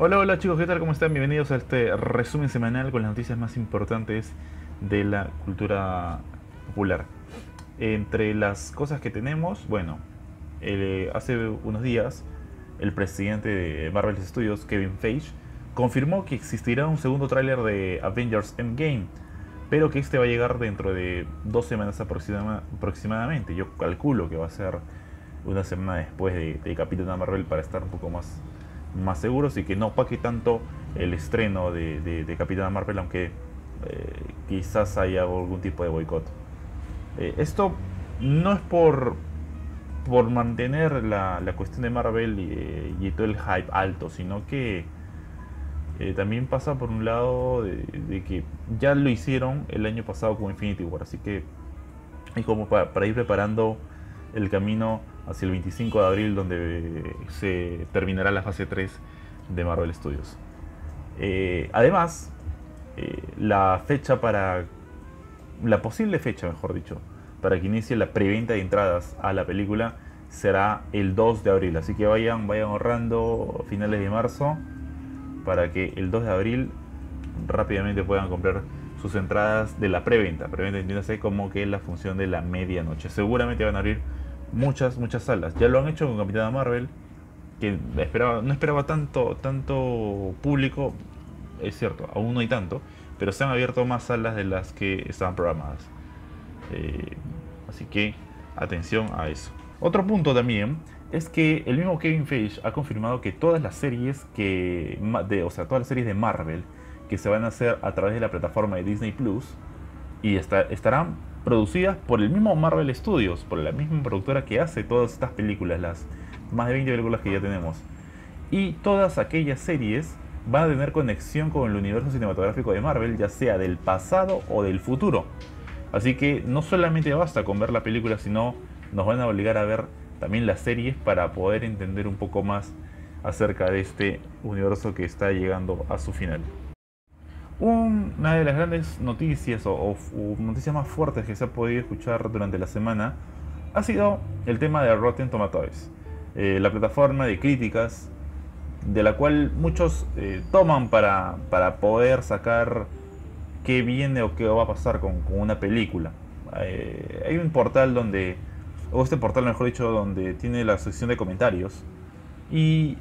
Hola, hola chicos, ¿qué tal? ¿Cómo están? Bienvenidos a este resumen semanal con las noticias más importantes de la cultura popular. Entre las cosas que tenemos, bueno, eh, hace unos días el presidente de Marvel Studios, Kevin Feige, confirmó que existirá un segundo tráiler de Avengers Endgame, pero que este va a llegar dentro de dos semanas aproximadamente. Yo calculo que va a ser una semana después de, de Capitana Marvel para estar un poco más más seguros y que no opaque tanto el estreno de, de, Capitana Marvel, aunque eh, quizás haya algún tipo de boicot. Eh, esto no es por, por mantener la, la cuestión de Marvel y, eh, y, todo el hype alto, sino que también pasa por un lado de, que ya lo hicieron el año pasado con Infinity War, así que es como para ir preparando el camino hacia el 25 de abril donde se terminará la fase 3 de Marvel Studios. Eh, además, eh, la fecha para... La posible fecha, mejor dicho, para que inicie la preventa de entradas a la película será el 2 de abril. Así que vayan, vayan ahorrando finales de marzo para que el 2 de abril rápidamente puedan comprar sus entradas de la preventa. Preventa entiéndase como que la función de la medianoche. Seguramente van a abrir muchas, muchas salas. Ya lo han hecho con Capitana Marvel, que esperaba, no esperaba tanto, tanto público, es cierto, aún no hay tanto, pero se han abierto más salas de las que estaban programadas. Eh, así que atención a eso. Otro punto también es que el mismo Kevin Feige ha confirmado que todas las series que de, o sea, todas las series de Marvel que se van a hacer a través de la plataforma de Disney Plus y estarán producidas por el mismo Marvel Studios, por la misma productora que hace todas estas películas, las más de 20 películas que ya tenemos. Y todas aquellas series van a tener conexión con el universo cinematográfico de Marvel, ya sea del pasado o del futuro. Así que no solamente basta con ver la película, sino nos van a obligar a ver también las series para poder entender un poco más acerca de este universo que está llegando a su final. Una de las grandes noticias o, noticias más fuertes que se ha podido escuchar durante la semana ha sido el tema de Rotten Tomatoes, eh, la plataforma de críticas de la cual muchos eh, toman para, poder sacar qué viene o qué va a pasar con, una película. Eh, hay un portal donde, o este portal mejor dicho, donde tiene la sección de comentarios y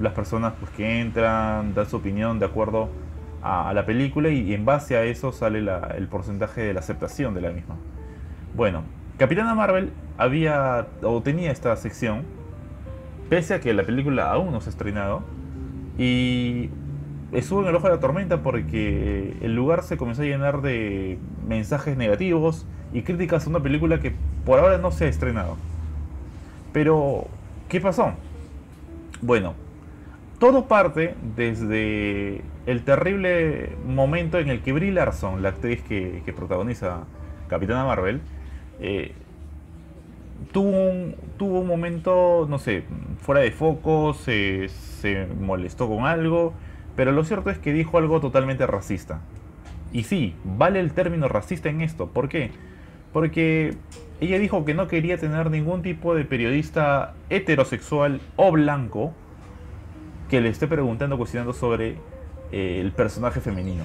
las personas pues, que entran dan su opinión de acuerdo la película y, en base a eso sale el porcentaje de la aceptación de la misma. Bueno, Capitana Marvel había o tenía esta sección, pese a que la película aún no se ha estrenado, y estuvo en el ojo de la tormenta porque el lugar se comenzó a llenar de mensajes negativos y críticas a una película que por ahora no se ha estrenado. Pero, ¿qué pasó? Bueno, todo parte desde el terrible momento en el que Brie Larson, la actriz que, protagoniza Capitana Marvel, eh, tuvo, un, tuvo un momento, no sé, fuera de foco, se, se molestó con algo, pero lo cierto es que dijo algo totalmente racista. Y sí, vale el término racista en esto. ¿Por qué? Porque ella dijo que no quería tener ningún tipo de periodista heterosexual o blanco que le esté preguntando, cuestionando sobre eh, el personaje femenino.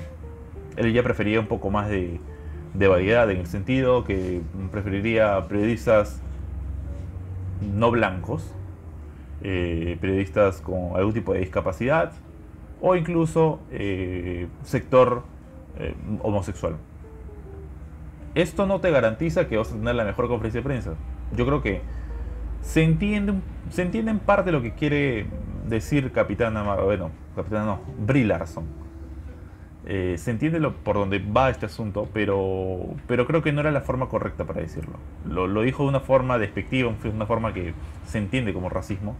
Él ya prefería un poco más de, variedad en el sentido que preferiría periodistas no blancos, eh, periodistas con algún tipo de discapacidad o incluso eh, sector homosexual. Esto no te garantiza que vas a tener la mejor conferencia de prensa. Yo creo que se entiende, se entiende en parte lo que quiere decir Capitana, bueno, Capitana no, Brie Larson. Eh, se entiende lo, por dónde va este asunto, pero, pero creo que no era la forma correcta para decirlo. Lo, lo dijo de una forma despectiva, de una forma que se entiende como racismo.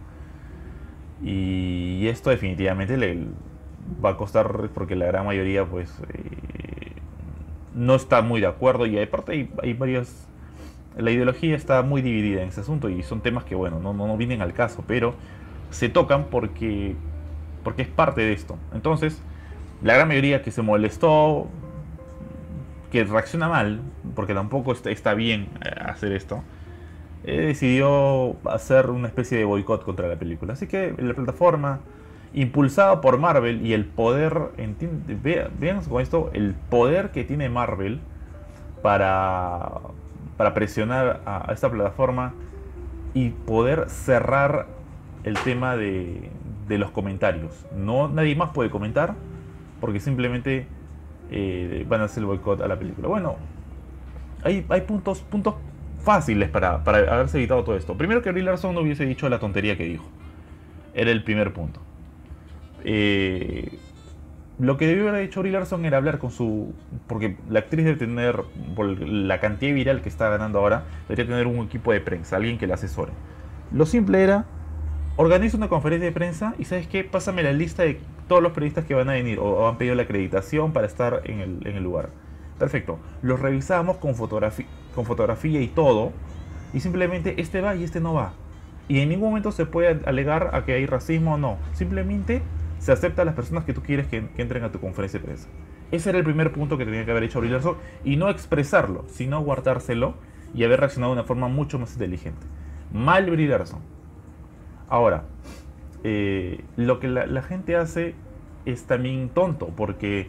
Y esto definitivamente le va a costar porque la gran mayoría pues eh, no está muy de acuerdo y aparte hay, hay varias... La ideología está muy dividida en ese asunto y son temas que bueno, no, no, no vienen al caso, pero se tocan porque, porque es parte de esto. Entonces, la gran mayoría que se molestó, que reacciona mal, porque tampoco está, bien eh, hacer esto, eh, decidió hacer una especie de boicot contra la película. Así que la plataforma impulsada por Marvel y el poder, vean con esto, el poder que tiene Marvel para, para presionar a, esta plataforma y poder cerrar el tema de, de, los comentarios. No, nadie más puede comentar porque simplemente eh, van a hacer el boicot a la película. Bueno, hay, hay puntos, puntos fáciles para, para haberse evitado todo esto. Primero que Brie Larson no hubiese dicho la tontería que dijo. Era el primer punto. Eh, lo que debió haber hecho Brie Larson era hablar con su. Porque la actriz debe tener, por la cantidad viral que está ganando ahora, debería tener un equipo de prensa, alguien que la asesore. Lo simple era. Organiza una conferencia de prensa y ¿sabes qué? Pásame la lista de todos los periodistas que van a venir o, han pedido la acreditación para estar en el, lugar. Perfecto. Los revisamos con, fotografía, y todo. Y simplemente este va y este no va. Y en ningún momento se puede alegar a que hay racismo o no. Simplemente se acepta a las personas que tú quieres que, entren a tu conferencia de prensa. Ese era el primer punto que tenía que haber hecho Brie y no expresarlo, sino guardárselo y haber reaccionado de una forma mucho más inteligente. Mal Brie Ahora, eh, lo que la, gente hace es también tonto, porque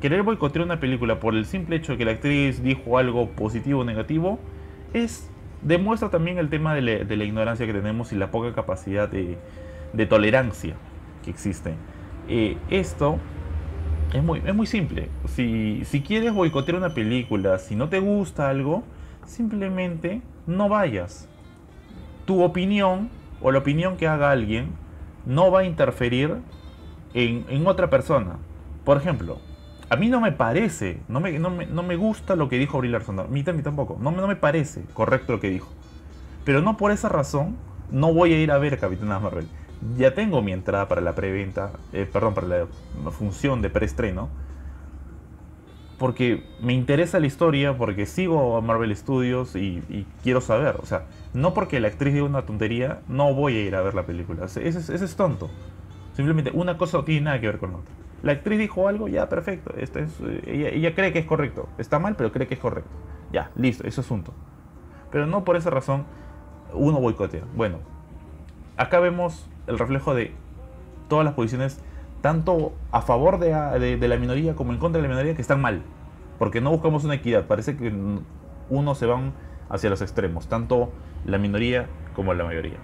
querer boicotear una película por el simple hecho de que la actriz dijo algo positivo o negativo es demuestra también el tema de la, ignorancia que tenemos y la poca capacidad de tolerancia que existe. Eh, esto es muy, es muy simple. Si, si quieres boicotear una película, si no te gusta algo, simplemente no vayas. Tu opinión o la opinión que haga alguien no va a interferir en, otra persona. Por ejemplo, a mí no me parece, no me, no me, gusta lo que dijo Brie Larson. A mí, tampoco. No, no me parece correcto lo que dijo. Pero no por esa razón no voy a ir a ver Capitana Marvel ya tengo mi entrada para la preventa, eh, perdón, para la, función de preestreno, porque me interesa la historia, porque sigo a Marvel Studios y, quiero saber, o sea, no porque la actriz diga una tontería, no voy a ir a ver la película, ese, es tonto. Simplemente una cosa no tiene nada que ver con otra. La actriz dijo algo, ya, perfecto. Esto es, eh, ella, cree que es correcto. Está mal, pero cree que es correcto. Ya, listo, es asunto. Pero no por esa razón uno boicotea. Bueno, acá vemos el reflejo de todas las posiciones, tanto a favor de, la minoría como en contra de la minoría, que están mal. Porque no buscamos una equidad. Parece que uno se van hacia los extremos, tanto la minoría como la mayoría.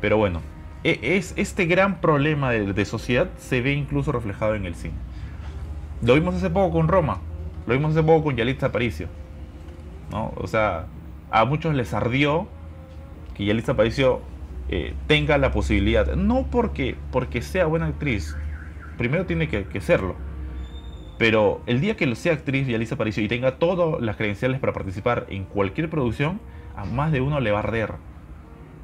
Pero bueno, e, es, este gran problema de, sociedad se ve incluso reflejado en el cine. Lo vimos hace poco con Roma, lo vimos hace poco con Yalitza Aparicio. ¿no? O sea, a muchos les ardió que Yalitza Aparicio eh, tenga la posibilidad. No porque, porque sea buena actriz, primero tiene que, serlo. Pero el día que sea actriz y Alisa Aparicio y tenga todas las credenciales para participar en cualquier producción, a más de uno le va a arder.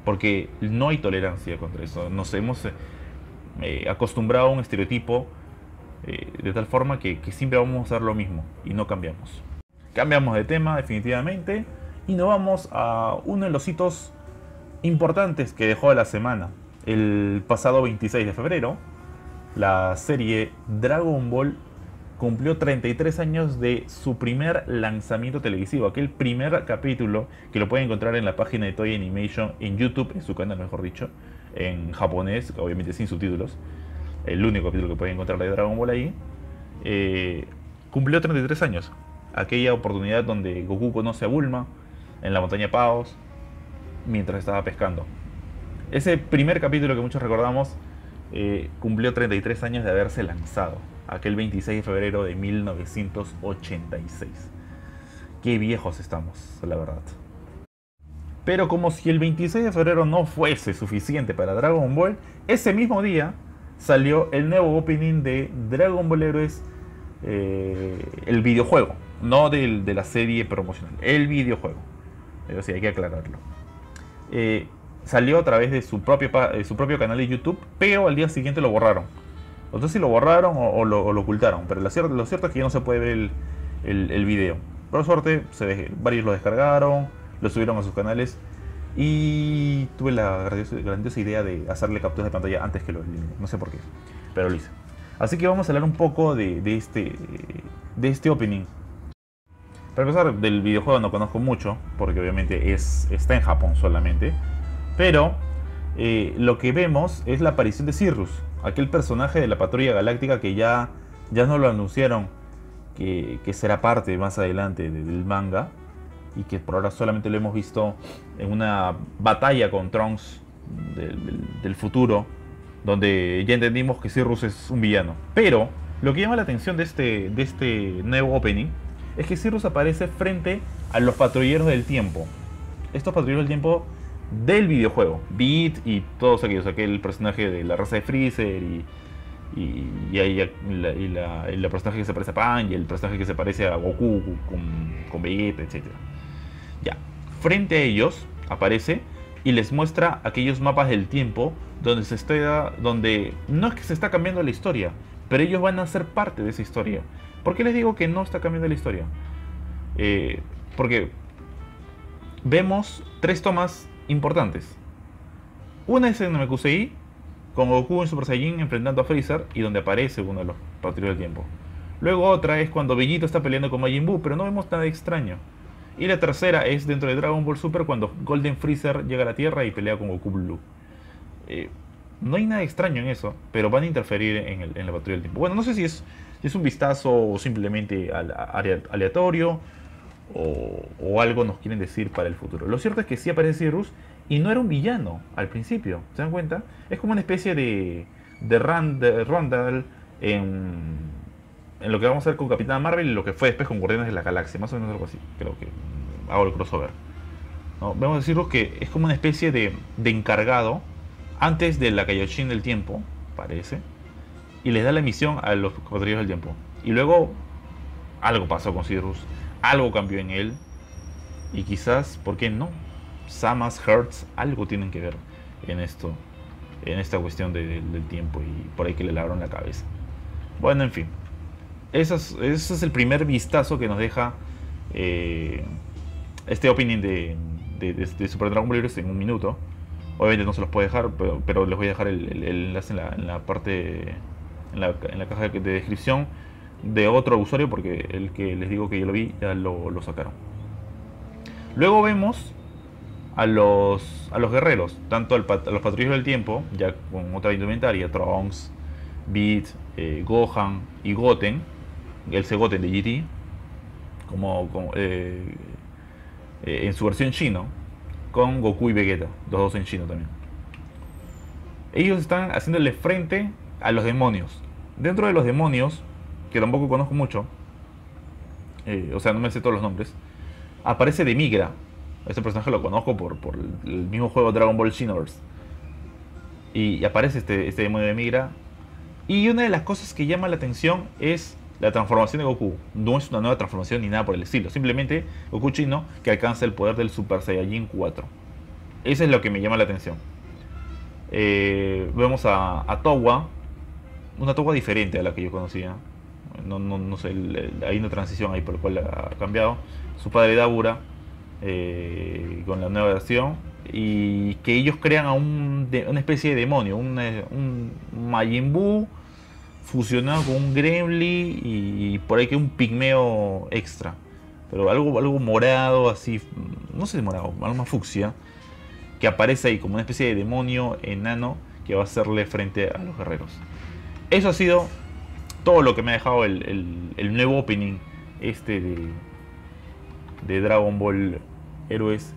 Porque no hay tolerancia contra eso. Nos hemos eh, eh, acostumbrado a un estereotipo de tal forma que, que siempre vamos a hacer lo mismo y no cambiamos. Cambiamos de tema definitivamente y nos vamos a uno de los hitos importantes que dejó la semana. El pasado 26 de febrero, la serie Dragon Ball cumplió 33 años de su primer lanzamiento televisivo, aquel primer capítulo que lo pueden encontrar en la página de Toy Animation en YouTube, en su canal mejor dicho, en japonés, obviamente sin subtítulos, el único capítulo que pueden encontrar de Dragon Ball ahí, eh, cumplió 33 años. Aquella oportunidad donde Goku conoce a Bulma en la montaña Paos, mientras estaba pescando. Ese primer capítulo que muchos recordamos eh, cumplió 33 años de haberse lanzado, aquel 26 de febrero de 1986. Qué viejos estamos, la verdad. Pero como si el 26 de febrero no fuese suficiente para Dragon Ball, ese mismo día salió el nuevo opening de Dragon Ball Heroes, eh, el videojuego, no de la serie promocional, el videojuego. Pero sí, hay que aclararlo. Eh, salió a través de su propio, su propio canal de YouTube, pero al día siguiente lo borraron. No sé si lo borraron o, lo, ocultaron, pero lo cierto, es que ya no se puede ver el, video. Por suerte, se, varios lo descargaron, lo subieron a sus canales y tuve la grandiosa, idea de hacerle capturas de pantalla antes que lo elimine. No sé por qué, pero lo hice. Así que vamos a hablar un poco de, este, de este opening. Para empezar, del videojuego no conozco mucho, porque obviamente es, está en Japón solamente. Pero eh, lo que vemos es la aparición de Cirrus, aquel personaje de la patrulla galáctica que ya, ya no lo anunciaron que, será parte más adelante del manga y que por ahora solamente lo hemos visto en una batalla con Trunks del, futuro, donde ya entendimos que Cirrus es un villano. Pero lo que llama la atención de este, de este nuevo opening es que Cirrus aparece frente a los patrulleros del tiempo. Estos patrulleros del tiempo del videojuego, Beat y todos aquellos, aquel personaje de la raza de Freezer y, y, y, la, personaje que se parece a Pan y el personaje que se parece a Goku con, con Vegeta, etc. Ya, frente a ellos aparece y les muestra aquellos mapas del tiempo donde se está, donde no es que se está cambiando la historia, pero ellos van a ser parte de esa historia. ¿Por qué les digo que no está cambiando la historia? Eh, porque vemos tres tomas importantes. Una es en Namekusei, con Goku en Super Saiyan enfrentando a Freezer y donde aparece uno de los patrulleros del tiempo. Luego otra es cuando Vegeta está peleando con Majin Buu, pero no vemos nada extraño. Y la tercera es dentro de Dragon Ball Super cuando Golden Freezer llega a la Tierra y pelea con Goku Blue. Eh, no hay nada extraño en eso, pero van a interferir en, la patrulla del tiempo. Bueno, no sé si es un vistazo o simplemente aleatorio o, algo nos quieren decir para el futuro. Lo cierto es que sí aparece Cirrus y no era un villano al principio, ¿se dan cuenta? Es como una especie de, de, Randall en, en lo que vamos a ver con Capitán Marvel y lo que fue después con Guardianes de la Galaxia, más o menos algo así, creo que hago el crossover. ¿No? Vamos a que es como una especie de, de encargado antes de la Kaioshin del tiempo, parece, y les da la misión a los cuadrillos del tiempo. Y luego algo pasó con Cirrus, algo cambió en él, y quizás, ¿por qué no? Samas, Hertz, algo tienen que ver en esto, en esta cuestión del tiempo y por ahí que le lavaron la cabeza. Bueno, en fin, ese es, el primer vistazo que nos deja eh, este opening de, de, Super Dragon Ball en un minuto. Obviamente no se los puedo dejar, pero, les voy a dejar el, enlace en la, parte, en la, caja de descripción de otro usuario, porque el que les digo que yo lo vi ya lo, sacaron. Luego vemos a los, a los guerreros, tanto a los patrulleros del tiempo, ya con otra indumentaria, Trunks, Beat, eh, Gohan y Goten, el Goten de GT, como, eh, eh, en su versión chino, con Goku y Vegeta, los dos en chino también. Ellos están haciéndole frente a los demonios. Dentro de los demonios, que tampoco conozco mucho, eh, o sea, no me sé todos los nombres, aparece Demigra. Este personaje lo conozco por, por el mismo juego Dragon Ball Xenoverse. Y, aparece este, este demonio de Migra. Y una de las cosas que llama la atención es la transformación de Goku. No es una nueva transformación ni nada por el estilo. Simplemente Goku chino que alcanza el poder del Super Saiyajin 4. Eso es lo que me llama la atención. Eh, vemos a, a. Una Towa diferente a la que yo conocía. No, no, no sé, hay una transición ahí por la cual ha cambiado. Su padre Dabura. Eh, con la nueva versión. Y que ellos crean a un, una especie de demonio. Un, un Majin fusionado con un gremlin y, por ahí que un pigmeo extra. Pero algo, algo morado, así, no sé morado, algo más fucsia, que aparece ahí como una especie de demonio enano que va a hacerle frente a los guerreros. Eso ha sido todo lo que me ha dejado el, nuevo opening este de, de Dragon Ball Héroes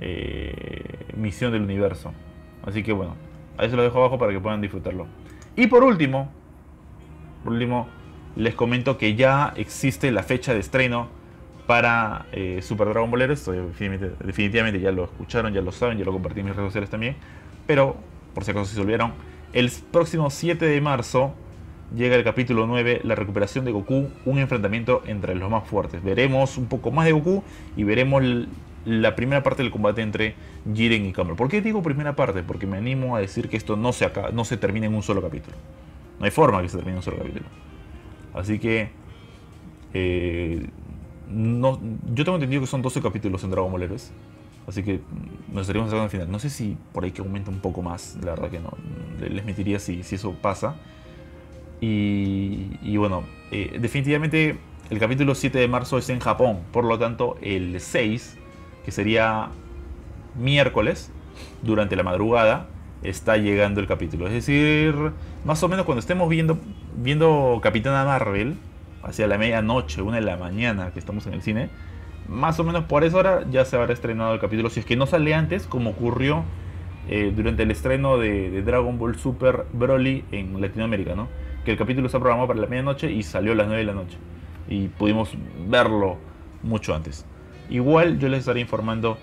eh, Misión del Universo. Así que bueno, ahí se lo dejo abajo para que puedan disfrutarlo. Y por último, por último, les comento que ya existe la fecha de estreno para eh, Super Dragon Ball Esto definitivamente, ya lo escucharon, ya lo saben, ya lo compartí en mis redes sociales también. Pero, por si acaso se olvidaron, el próximo 7 de marzo llega el capítulo 9, la recuperación de Goku, un enfrentamiento entre los más fuertes. Veremos un poco más de Goku y veremos la primera parte del combate entre Jiren y Kamaru. ¿Por qué digo primera parte? Porque me animo a decir que esto no se, se termina en un solo capítulo. No hay forma que se termine un solo capítulo. Así que. Eh, no, yo tengo entendido que son 12 capítulos en Dragon Ball Heroes. Así que nos estaríamos acercando al final. No sé si por ahí que aumenta un poco más. La verdad que no. Les mentiría si eso pasa. Y, bueno, eh, definitivamente el capítulo 7 de marzo es en Japón. Por lo tanto, el 6, que sería miércoles, durante la madrugada, está llegando el capítulo. Es decir, más o menos cuando estemos viendo, viendo Capitana Marvel, hacia la medianoche, una de la mañana que estamos en el cine, más o menos por esa hora ya se habrá estrenado el capítulo. Si es que no sale antes, como ocurrió eh, durante el estreno de, Dragon Ball Super Broly en Latinoamérica, ¿no? Que el capítulo está programado para la medianoche y salió a las 9 de la noche. Y pudimos verlo mucho antes. Igual yo les estaré informando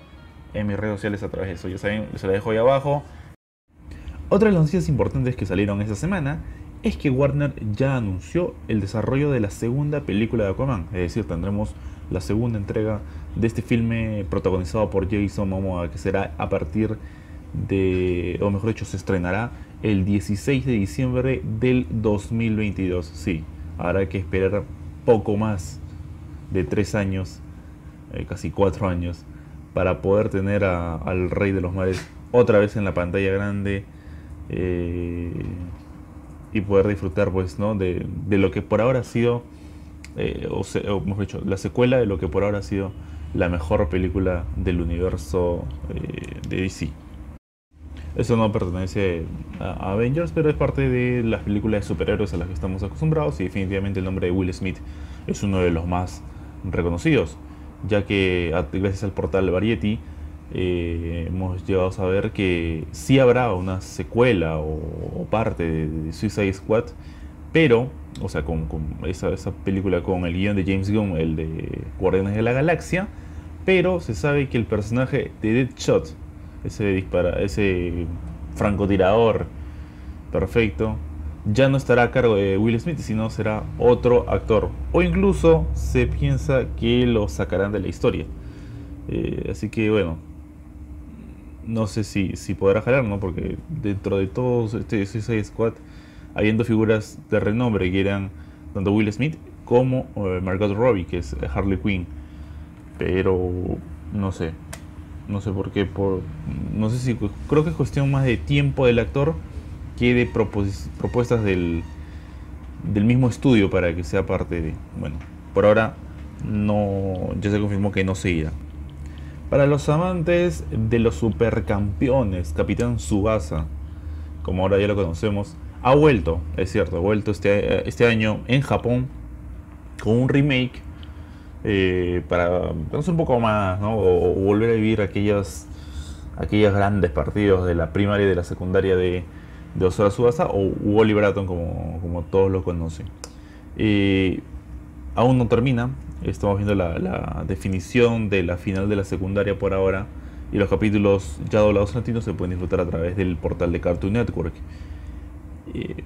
en mis redes sociales a través de eso. Ya saben, se la dejo ahí abajo. Otra de las noticias importantes que salieron esta semana es que Warner ya anunció el desarrollo de la segunda película de Aquaman. Es decir, tendremos la segunda entrega de este filme protagonizado por Jason Momoa, que será a partir de, o mejor dicho, se estrenará el 16 de diciembre del 2022. Sí, habrá que esperar poco más de tres años, eh, casi cuatro años, para poder tener al Rey de los Mares otra vez en la pantalla grande. Eh, y poder disfrutar pues no de, lo que por ahora ha sido eh, o, dicho la secuela de lo que por ahora ha sido la mejor película del universo de DC eso no pertenece a Avengers pero es parte de las películas de superhéroes a las que estamos acostumbrados y definitivamente el nombre de Will Smith es uno de los más reconocidos ya que gracias al portal Variety eh, hemos llegado a saber que sí habrá una secuela o, parte de, Suicide Squad, pero, o sea, con, esa, película con el guion de James Gunn, el de Guardianes de la Galaxia, pero se sabe que el personaje de Deadshot, ese, dispara, ese francotirador perfecto, ya no estará a cargo de Will Smith, sino será otro actor. O incluso se piensa que lo sacarán de la historia. Eh, así que bueno, no sé si, si podrá jalar, ¿no? Porque dentro de todos este Suicide Squad, habiendo figuras de renombre que eran tanto Will Smith como eh, Margot Robbie, que es Harley Quinn. Pero no sé, no sé por qué, por, no sé si creo que es cuestión más de tiempo del actor que de propuestas del, del mismo estudio para que sea parte de. Bueno, por ahora no, ya se confirmó que no se irá. Para los amantes de los supercampeones, Capitán Subasa, como ahora ya lo conocemos, ha vuelto, es cierto, ha vuelto este, este año en Japón con un remake eh, para conocer un poco más, ¿no? o, volver a vivir aquellos, aquellos grandes partidos de la primaria y de la secundaria de, de Osora Subasa o Wally Bratton, como, como todos lo conocen. Eh, aún no termina, Estamos viendo la, definición de la final de la secundaria por ahora. Y los capítulos ya doblados latinos se pueden disfrutar a través del portal de Cartoon Network. Eh,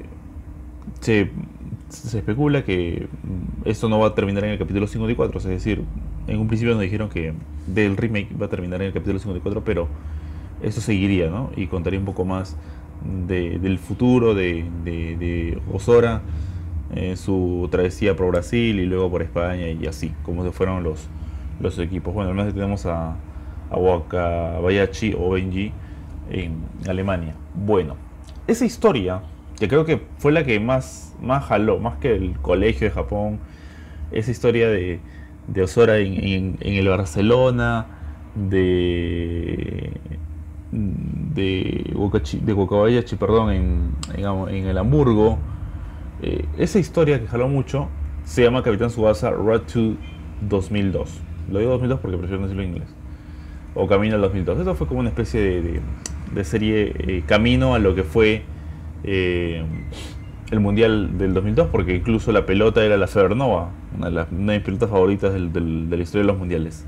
especula que esto no va a terminar en el capítulo 54. Es decir, en un principio nos dijeron que del remake va a terminar en el capítulo 54, pero esto seguiría, ¿no? Y contaría un poco más del futuro de, de, de Osora eh, su travesía por Brasil y luego por España y así, como se fueron los, los equipos. Bueno, además tenemos a, a Wakabayashi o Benji en Alemania. Bueno, esa historia, que creo que fue la que más, más jaló, más que el colegio de Japón, esa historia de, de Osora en, el Barcelona, de de, de perdón, en, en el Hamburgo, eh, esa historia que jaló mucho se llama Capitán Subasa Road to 2002. Lo digo 2002 porque prefiero decirlo en inglés. O Camino al 2002. Esto fue como una especie de, serie eh, camino a lo que fue eh, el Mundial del 2002, porque incluso la pelota era la Febernova, una de, las, mis pelotas favoritas de la historia de los mundiales.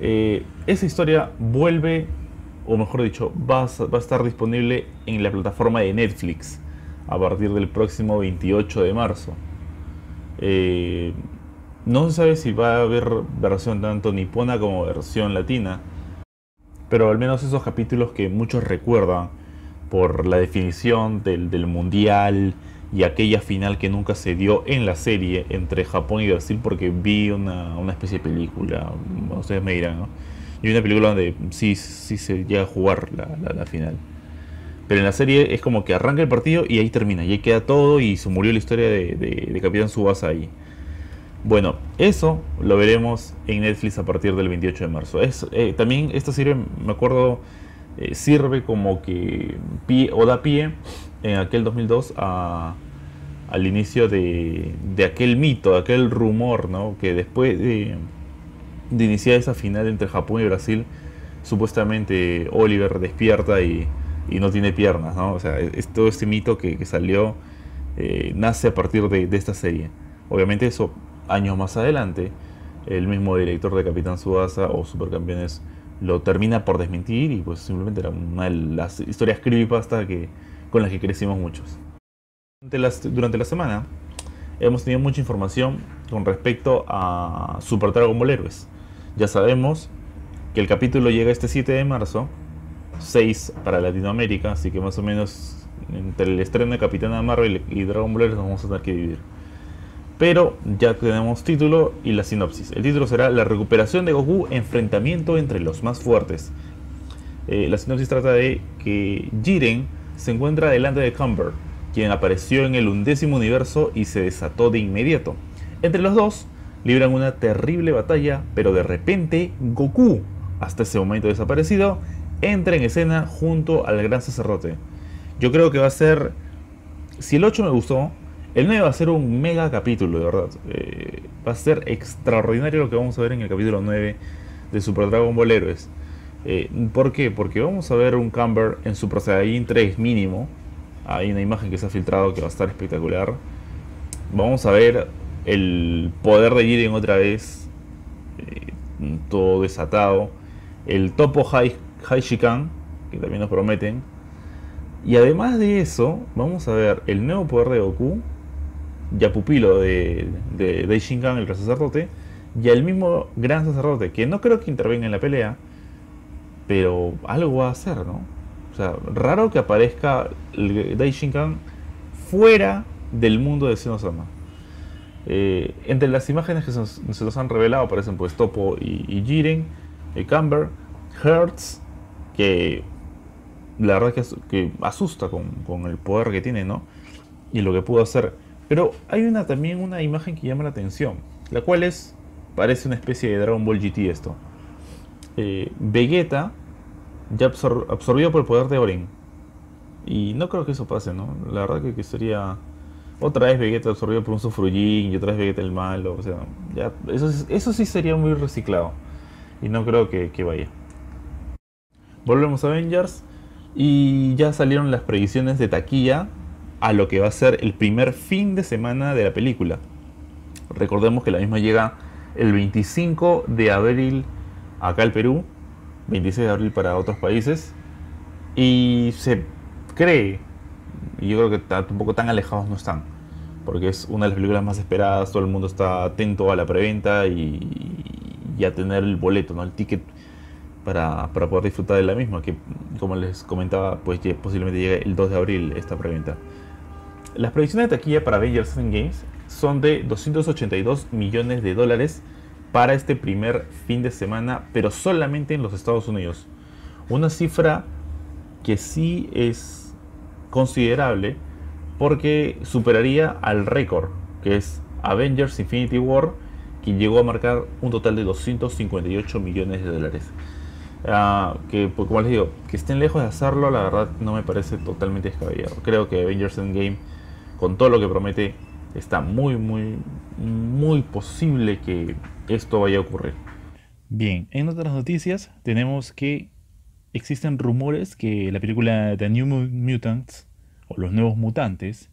esa historia vuelve, o mejor dicho, va va a estar disponible en la plataforma de Netflix a partir del próximo 28 de marzo. Eh, no se sabe si va a haber versión tanto nipona como versión latina, pero al menos esos capítulos que muchos recuerdan por la definición del, mundial y aquella final que nunca se dio en la serie entre Japón y Brasil porque vi una, especie de película, ustedes me dirán, ¿no? Y una película donde sí, sí se llega a jugar la final. Pero en la serie es como que arranca el partido y ahí termina. Y ahí queda todo y se murió la historia de, de, Capitán Subasa ahí. Bueno, eso lo veremos en Netflix a partir del 28 de marzo. Es, eh, también esta serie me acuerdo eh, sirve como que pie, o da pie en aquel 2002 al inicio de, aquel mito, aquel rumor, ¿no? que después de, iniciar esa final entre Japón y Brasil, supuestamente Oliver despierta y, no tiene piernas, ¿no? O sea, es, todo este mito que, salió, eh, nace a partir de, de, esta serie. Obviamente eso, años más adelante, el mismo director de Capitán Subasa o Supercampeones lo termina por desmentir y pues simplemente era una de las historias creepypasta que, con las que crecimos muchos. Durante, durante la semana hemos tenido mucha información con respecto a Super Dragon Ball Heroes. Ya sabemos que el capítulo llega este 7 de marzo, 6 para Latinoamérica, así que más o menos entre el estreno de Capitana Marvel y Dragon Ball Heroes nos vamos a tener que dividir. Pero ya tenemos título y la sinopsis. El título será La recuperación de Goku, enfrentamiento entre los más fuertes. Eh, la sinopsis trata de que Jiren se encuentra delante de Cumber, quien apareció en el undécimo universo y se desató de inmediato. Entre los dos libran una terrible batalla, pero de repente Goku, hasta ese momento desaparecido, entra en escena junto al gran sacerdote. Yo creo que va a ser, si el 8 me gustó, el 9 va a ser un mega capítulo, de verdad. Eh, va a ser extraordinario lo que vamos a ver en el capítulo 9 de Super Dragon Ball Heroes. Eh, ¿Por qué? Porque vamos a ver un Camber en Super Saiyan 3 mínimo. Hay una imagen que se ha filtrado que va a estar espectacular. Vamos a ver el poder de Jiren otra vez. Eh, todo desatado. El Topo High Shikan, que también nos prometen. Y además de eso, vamos a ver el nuevo poder de Goku ya pupilo de, de, de Shinkan, el gran sacerdote, y el mismo gran sacerdote, que no creo que intervenga en la pelea, pero algo va a hacer, ¿no? O sea, raro que aparezca el fuera del mundo de Senosama. Eh, entre las imágenes que se nos, han revelado aparecen pues Topo y, Jiren, y Camber, Hertz, que la verdad que, que asusta con, con, el poder que tiene, ¿no? Y lo que pudo hacer. Pero hay una también una imagen que llama la atención, la cual es, parece una especie de Dragon Ball GT esto. Eh, Vegeta ya absorbido por el poder de Orin. Y no creo que eso pase, ¿no? La verdad que, sería otra vez Vegeta absorbido por un Sufrujin y otra vez Vegeta el malo. O sea, ya, eso, eso sí sería muy reciclado. Y no creo que, que vaya. Volvemos a Avengers. Y ya salieron las predicciones de taquilla a lo que va a ser el primer fin de semana de la película. Recordemos que la misma llega el 25 de abril acá al Perú, 26 de abril para otros países, y se cree, y yo creo que tampoco tan alejados no están, porque es una de las películas más esperadas, todo el mundo está atento a la preventa y, a tener el boleto, ¿no? el ticket para, para, poder disfrutar de la misma, que como les comentaba, pues posiblemente llegue el 2 de abril esta preventa. Las predicciones de taquilla para Avengers Games son de 282 millones de dólares para este primer fin de semana, pero solamente en los Estados Unidos. Una cifra que sí es considerable porque superaría al récord, que es Avengers Infinity War, que llegó a marcar un total de 258 millones de dólares. Ah, que pues, como les digo, que estén lejos de hacerlo, la verdad no me parece totalmente descabellado. Creo que Avengers Endgame con todo lo que promete, está muy, muy, muy posible que esto vaya a ocurrir. Bien, en otras noticias tenemos que existen rumores que la película The New Mutants o Los Nuevos Mutantes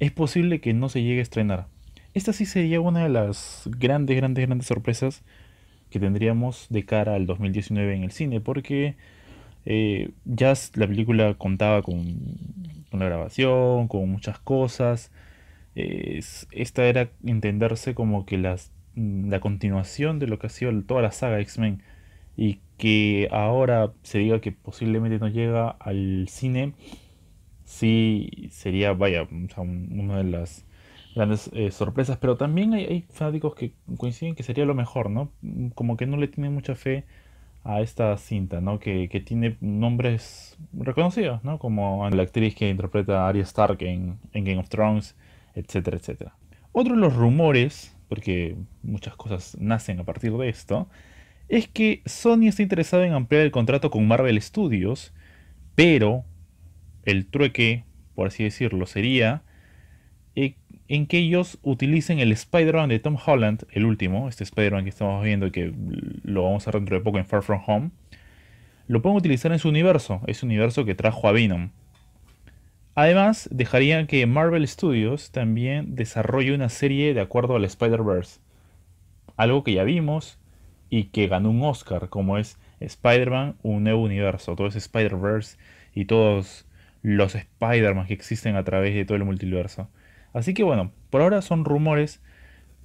es posible que no se llegue a estrenar. Esta sí sería una de las grandes, grandes, grandes sorpresas que tendríamos de cara al 2019 en el cine, porque eh, ya la película contaba con con la grabación, con muchas cosas. esta era entenderse como que mm, la continuación de lo que ha sido toda la saga X-Men y que ahora se diga que posiblemente no llega al cine, sí sería, vaya, una de las grandes eh, sorpresas, pero también hay, hay, fanáticos que coinciden que sería lo mejor, ¿no? Como que no le tienen mucha fe a esta cinta, ¿no? Que, tiene nombres reconocidos, ¿no? Como la actriz que interpreta a Arya Stark en, Game of Thrones, etcétera, etcétera. Otro de los rumores, porque muchas cosas nacen a partir de esto, es que Sony está interesado en ampliar el contrato con Marvel Studios, pero el trueque, por así decirlo, sería eh, en que ellos utilicen el Spider-Man de Tom Holland, el último, este Spider-Man que estamos viendo y que lo vamos a ver dentro de poco en Far From Home, lo pueden utilizar en su universo, ese universo que trajo a Venom. Además, dejarían que Marvel Studios también desarrolle una serie de acuerdo al Spider-Verse. Algo que ya vimos y que ganó un Oscar, como es Spider-Man, un nuevo universo. Todo ese Spider-Verse y todos los Spider-Man que existen a través de todo el multiverso. Así que bueno, por ahora son rumores,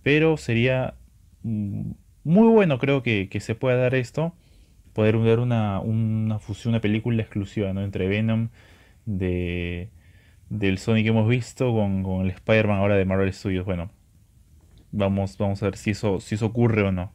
pero sería mm, muy bueno creo que, se pueda dar esto. Poder ver una, una fusión, una película exclusiva ¿no? entre Venom de, del Sonic que hemos visto con, el Spider-Man ahora de Marvel Studios. Bueno, vamos, vamos a ver si eso, si eso ocurre o no.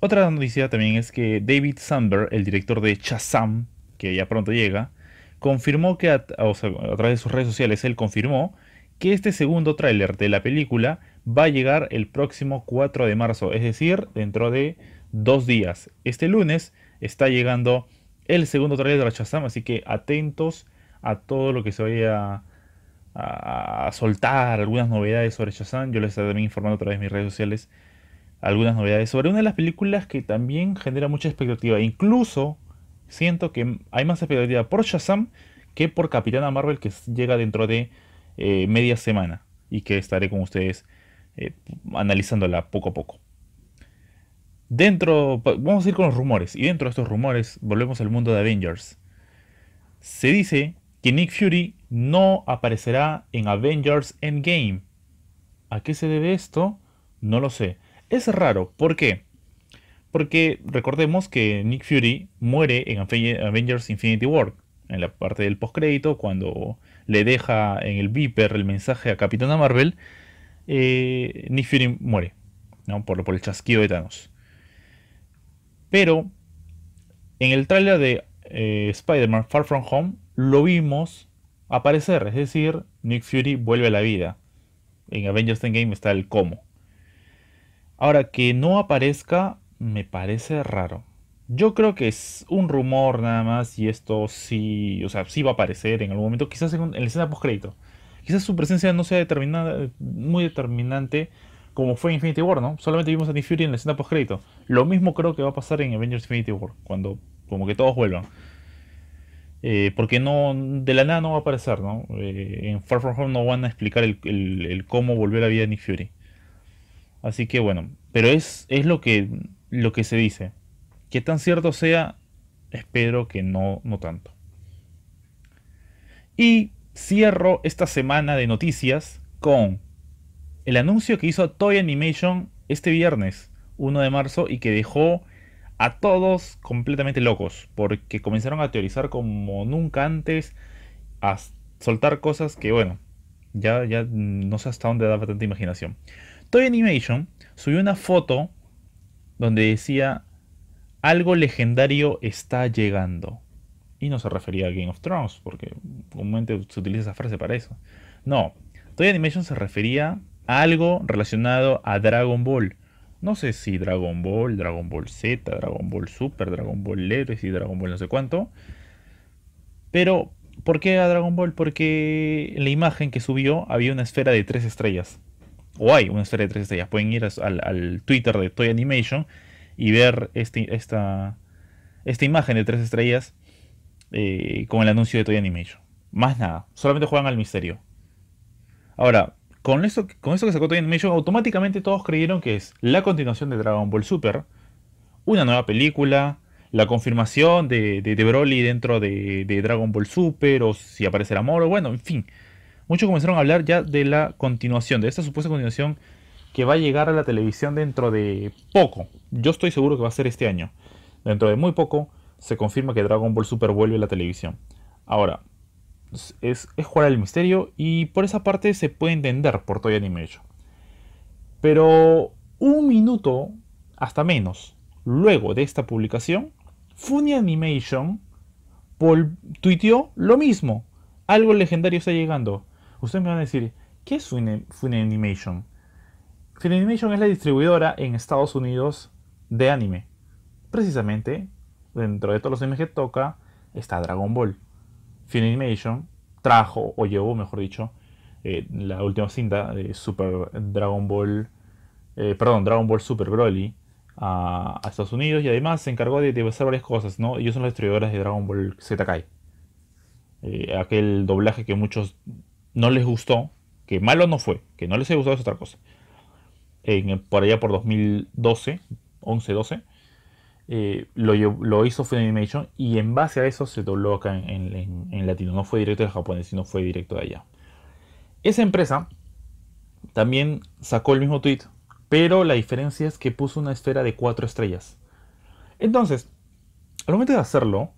Otra noticia también es que David Sandberg, el director de Shazam, que ya pronto llega, confirmó que a, través de sus redes sociales él confirmó que este segundo tráiler de la película va a llegar el próximo 4 de marzo, es decir, dentro de dos días. Este lunes está llegando el segundo tráiler de Shazam, así que atentos a todo lo que se vaya a, soltar, algunas novedades sobre Shazam. Yo les estaré también informando a través de mis redes sociales algunas novedades sobre una de las películas que también genera mucha expectativa. Incluso siento que hay más expectativa por Shazam que por Capitana Marvel que llega dentro de eh, media semana y que estaré con ustedes eh, analizándola poco a poco. Dentro, vamos a ir con los rumores y dentro de estos rumores volvemos al mundo de Avengers. Se dice que Nick Fury no aparecerá en Avengers Endgame. ¿A qué se debe esto? No lo sé. Es raro, ¿por qué? Porque recordemos que Nick Fury muere en Avengers Infinity War, en la parte del postcrédito, cuando le deja en el Viper el mensaje a Capitana Marvel, eh, Nick Fury muere, ¿no? por, por el chasquido de Thanos. Pero en el tráiler de eh, Spider-Man Far From Home lo vimos aparecer, es decir, Nick Fury vuelve a la vida. En Avengers Endgame está el cómo. Ahora, que no aparezca me parece raro. Yo creo que es un rumor nada más y esto sí, o sea, sí va a aparecer en algún momento, quizás en, la escena post-crédito. Quizás su presencia no sea determinada, muy determinante como fue en Infinity War, ¿no? Solamente vimos a Nick Fury en la escena post-crédito. Lo mismo creo que va a pasar en Avengers Infinity War, cuando como que todos vuelvan. Eh, porque no de la nada no va a aparecer, ¿no? Eh, en Far From Home no van a explicar el, cómo volvió a la vida de Nick Fury. Así que bueno, pero es, es lo, que, lo que se dice. Que tan cierto sea, espero que no, no tanto. Y cierro esta semana de noticias con el anuncio que hizo Toy Animation este viernes, 1 de marzo, y que dejó a todos completamente locos, porque comenzaron a teorizar como nunca antes, a soltar cosas que, bueno, ya, ya no sé hasta dónde daba tanta imaginación. Toy Animation subió una foto donde decía algo legendario está llegando. Y no se refería a Game of Thrones, porque comúnmente se utiliza esa frase para eso. No, Toy Animation se refería a algo relacionado a Dragon Ball. No sé si Dragon Ball, Dragon Ball Z, Dragon Ball Super, Dragon Ball Heroes y Dragon Ball no sé cuánto. Pero, ¿por qué a Dragon Ball? Porque en la imagen que subió había una esfera de tres estrellas. O hay una esfera de tres estrellas. Pueden ir al, Twitter de Toy Animation y ver este, esta, esta imagen de tres estrellas eh, con el anuncio de Toy Animation. Más nada, solamente juegan al misterio. Ahora, con eso, con eso que sacó Toy Animation, automáticamente todos creyeron que es la continuación de Dragon Ball Super, una nueva película, la confirmación de, de, Broly dentro de, Dragon Ball Super, o si aparecerá Moro, bueno, en fin. Muchos comenzaron a hablar ya de la continuación, de esta supuesta continuación que va a llegar a la televisión dentro de poco. Yo estoy seguro que va a ser este año. Dentro de muy poco se confirma que Dragon Ball Super vuelve a la televisión. Ahora, es, jugar al misterio y por esa parte se puede entender por Toy Animation. Pero un minuto, hasta menos, luego de esta publicación, Funny Animation tuiteó lo mismo. Algo legendario está llegando. Ustedes me van a decir, ¿qué es Funny Animation? Funny Animation es la distribuidora en Estados Unidos de anime. Precisamente, dentro de todos los animes que toca, está Dragon Ball. Funimation trajo, o llevó, mejor dicho, eh, la última cinta de Super Dragon Ball, eh, perdón, Dragon Ball Super Broly a, Estados Unidos y además se encargó de, de, hacer varias cosas, ¿no? Ellos son las distribuidoras de Dragon Ball Z Kai. Eh, aquel doblaje que muchos no les gustó, que malo no fue, que no les haya gustado es otra cosa. Por allá por 2012, 11-12, eh, lo, lo, hizo Funimation y en base a eso se dobló acá en, latino. No fue directo de japonés, sino fue directo de allá. Esa empresa también sacó el mismo tweet, pero la diferencia es que puso una esfera de 4 estrellas. Entonces, al momento de hacerlo,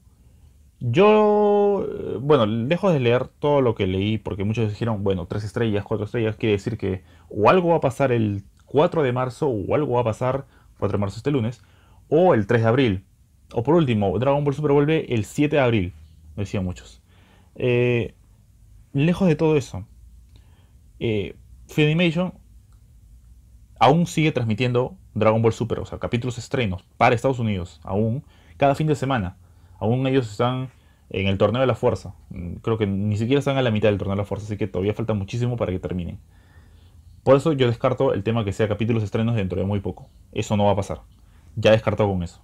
yo, eh, bueno, dejo de leer todo lo que leí porque muchos dijeron, bueno, 3 estrellas, 4 estrellas, quiere decir que o algo va a pasar el 4 de marzo o algo va a pasar, 4 de marzo este lunes, o el 3 de abril. O por último, Dragon Ball Super vuelve el 7 de abril, decían muchos. Eh, lejos de todo eso, eh, Funimation aún sigue transmitiendo Dragon Ball Super, o sea, capítulos estrenos para Estados Unidos, aún cada fin de semana. Aún ellos están en el torneo de la fuerza. Creo que ni siquiera están a la mitad del torneo de la fuerza, así que todavía falta muchísimo para que terminen. Por eso yo descarto el tema que sea capítulos estrenos dentro de muy poco. Eso no va a pasar ya descartado con eso.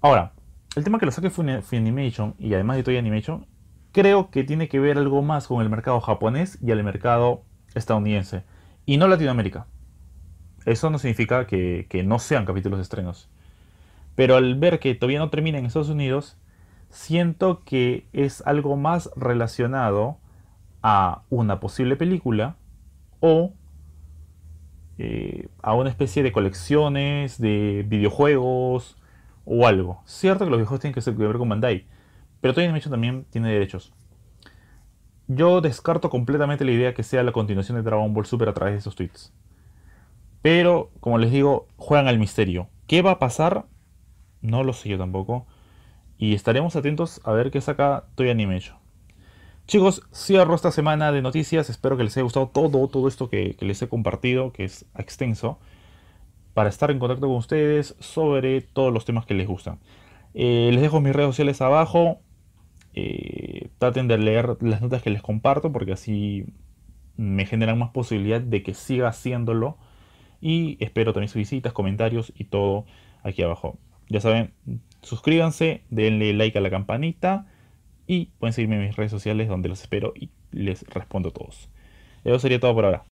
Ahora, el tema que lo saque Funimation y además de Toy Animation, creo que tiene que ver algo más con el mercado japonés y el mercado estadounidense, y no Latinoamérica. Eso no significa que, que no sean capítulos estrenos. Pero al ver que todavía no termina en Estados Unidos, siento que es algo más relacionado a una posible película o eh, a una especie de colecciones de videojuegos o algo. Cierto que los videojuegos tienen que ver con Bandai, pero Toy Animation también tiene derechos. Yo descarto completamente la idea que sea la continuación de Dragon Ball Super a través de esos tweets. Pero, como les digo, juegan al misterio. ¿Qué va a pasar? No lo sé yo tampoco. Y estaremos atentos a ver qué saca Toy Animation. Chicos, cierro esta semana de noticias. Espero que les haya gustado todo, todo esto que, les he compartido, que es extenso, para estar en contacto con ustedes sobre todos los temas que les gustan. Eh, les dejo mis redes sociales abajo. Eh, traten de leer las notas que les comparto porque así me generan más posibilidad de que siga haciéndolo. Y espero también sus visitas, comentarios y todo aquí abajo. Ya saben, suscríbanse, denle like a la campanita y pueden seguirme en mis redes sociales donde los espero y les respondo a todos. Eso sería todo por ahora.